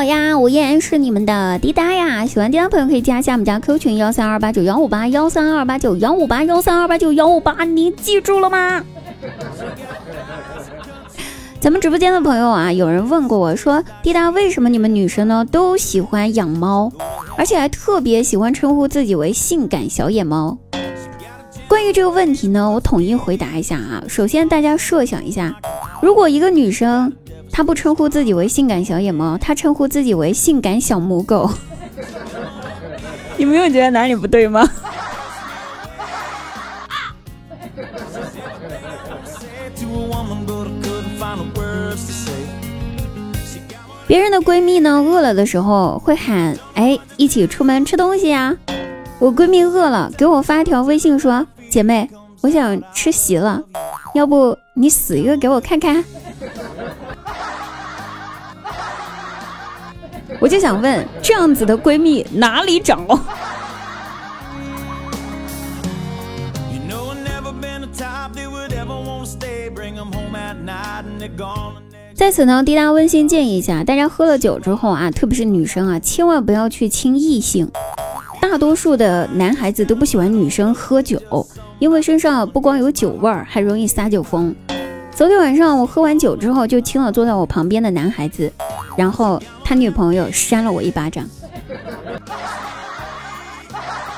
好呀，我依然是你们的滴答呀。喜欢滴答朋友可以加一下我们家 Q 群幺三二八九幺五八幺三二八九幺五八幺三二八九幺五八，你记住了吗？咱们直播间的朋友啊，有人问过我说，滴答为什么你们女生呢都喜欢养猫，而且还特别喜欢称呼自己为性感小野猫？关于这个问题呢，我统一回答一下啊。首先，大家设想一下，如果一个女生她不称呼自己为性感小野猫，他称呼自己为性感小母狗，你没有觉得哪里不对吗？别人的闺蜜呢，饿了的时候会喊：“哎，一起出门吃东西呀！”我闺蜜饿了，给我发条微信说：“姐妹，我想吃席了，要不你死一个给我看看？”我就想问，这样子的闺蜜哪里找？在此呢，滴答温馨建议一下，大家喝了酒之后啊，特别是女生啊，千万不要去亲异性。大多数的男孩子都不喜欢女生喝酒，因为身上不光有酒味儿，还容易撒酒疯。昨天晚上我喝完酒之后，就亲了坐在我旁边的男孩子，然后他女朋友扇了我一巴掌，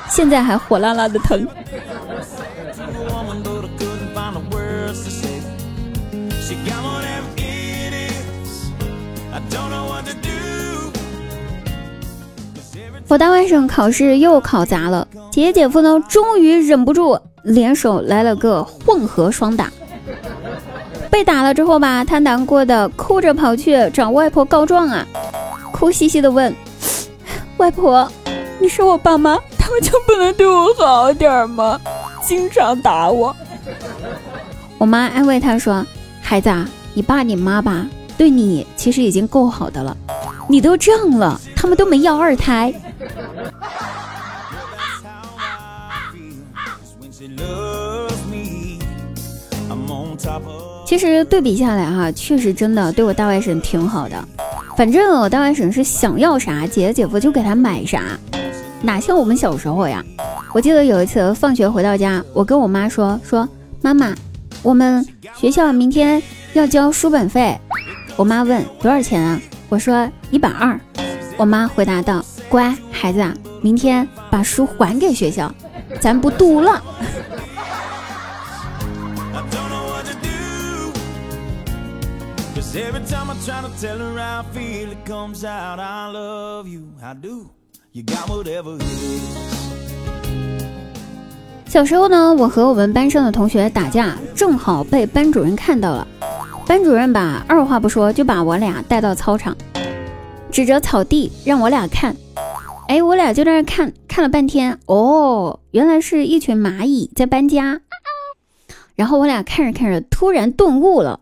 现在还火辣辣的疼。我大外甥考试又考砸了，姐姐姐夫呢，终于忍不住联手来了个混合双打。被打了之后吧，他难过的哭着跑去找外婆告状啊，哭兮兮的问：“外婆，你是我爸妈，他们就不能对我好点吗？经常打我。”我妈安慰他说：“孩子，啊，你爸你妈吧，对你其实已经够好的了，你都这样了，他们都没要二胎。”其实对比下来哈，确实真的对我大外甥挺好的。反正我大外甥是想要啥，姐姐姐夫就给他买啥，哪像我们小时候呀。我记得有一次放学回到家，我跟我妈说说，妈妈，我们学校明天要交书本费。我妈问多少钱啊？我说一百二。我妈回答道，乖孩子啊，明天把书还给学校，咱不读了。Every time I try to tell her how I feel, it comes out I love you. I do. You got whatever it is. 小时候呢，我和我们班上的同学打架，正好被班主任看到了。班主任吧，二话不说就把我俩带到操场，指着草地让我俩看。哎，我俩就在那看看了半天，哦，原来是一群蚂蚁在搬家。然后我俩看着看着，突然顿悟了，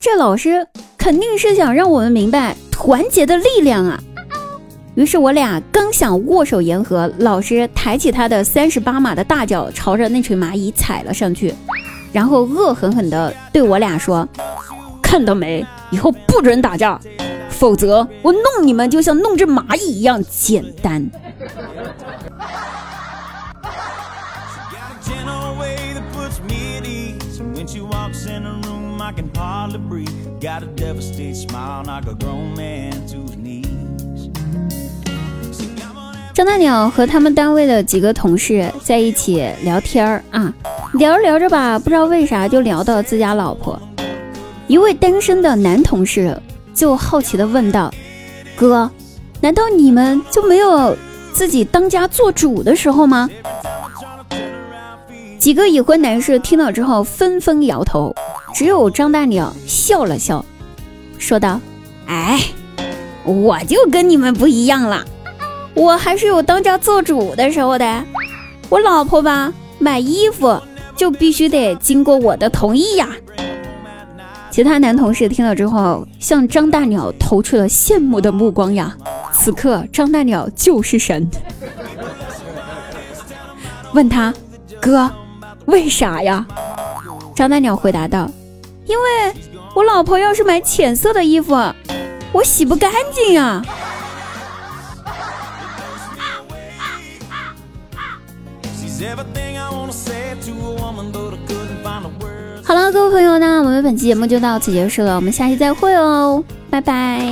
这老师肯定是想让我们明白团结的力量啊！于是我俩刚想握手言和，老师抬起他的三十八码的大脚，朝着那群蚂蚁踩了上去，然后恶狠狠地对我俩说：“看到没？以后不准打架，否则我弄你们就像弄只蚂蚁一样简单。”张大鸟和他们单位的几个同事在一起聊天儿啊，聊着聊着吧，不知道为啥就聊到自家老婆。一位单身的男同事就好奇的问道：“哥，难道你们就没有自己当家做主的时候吗？”几个已婚男士听了之后纷纷摇头。只有张大鸟笑了笑，说道：“哎，我就跟你们不一样了，我还是有当家做主的时候的。我老婆吧，买衣服就必须得经过我的同意呀。”其他男同事听了之后，向张大鸟投去了羡慕的目光呀。此刻，张大鸟就是神，问他：“哥，为啥呀？”张大鸟回答道。因为我老婆要是买浅色的衣服，我洗不干净啊。好了，各位朋友，那我们本期节目就到此结束了，我们下期再会哦，拜拜。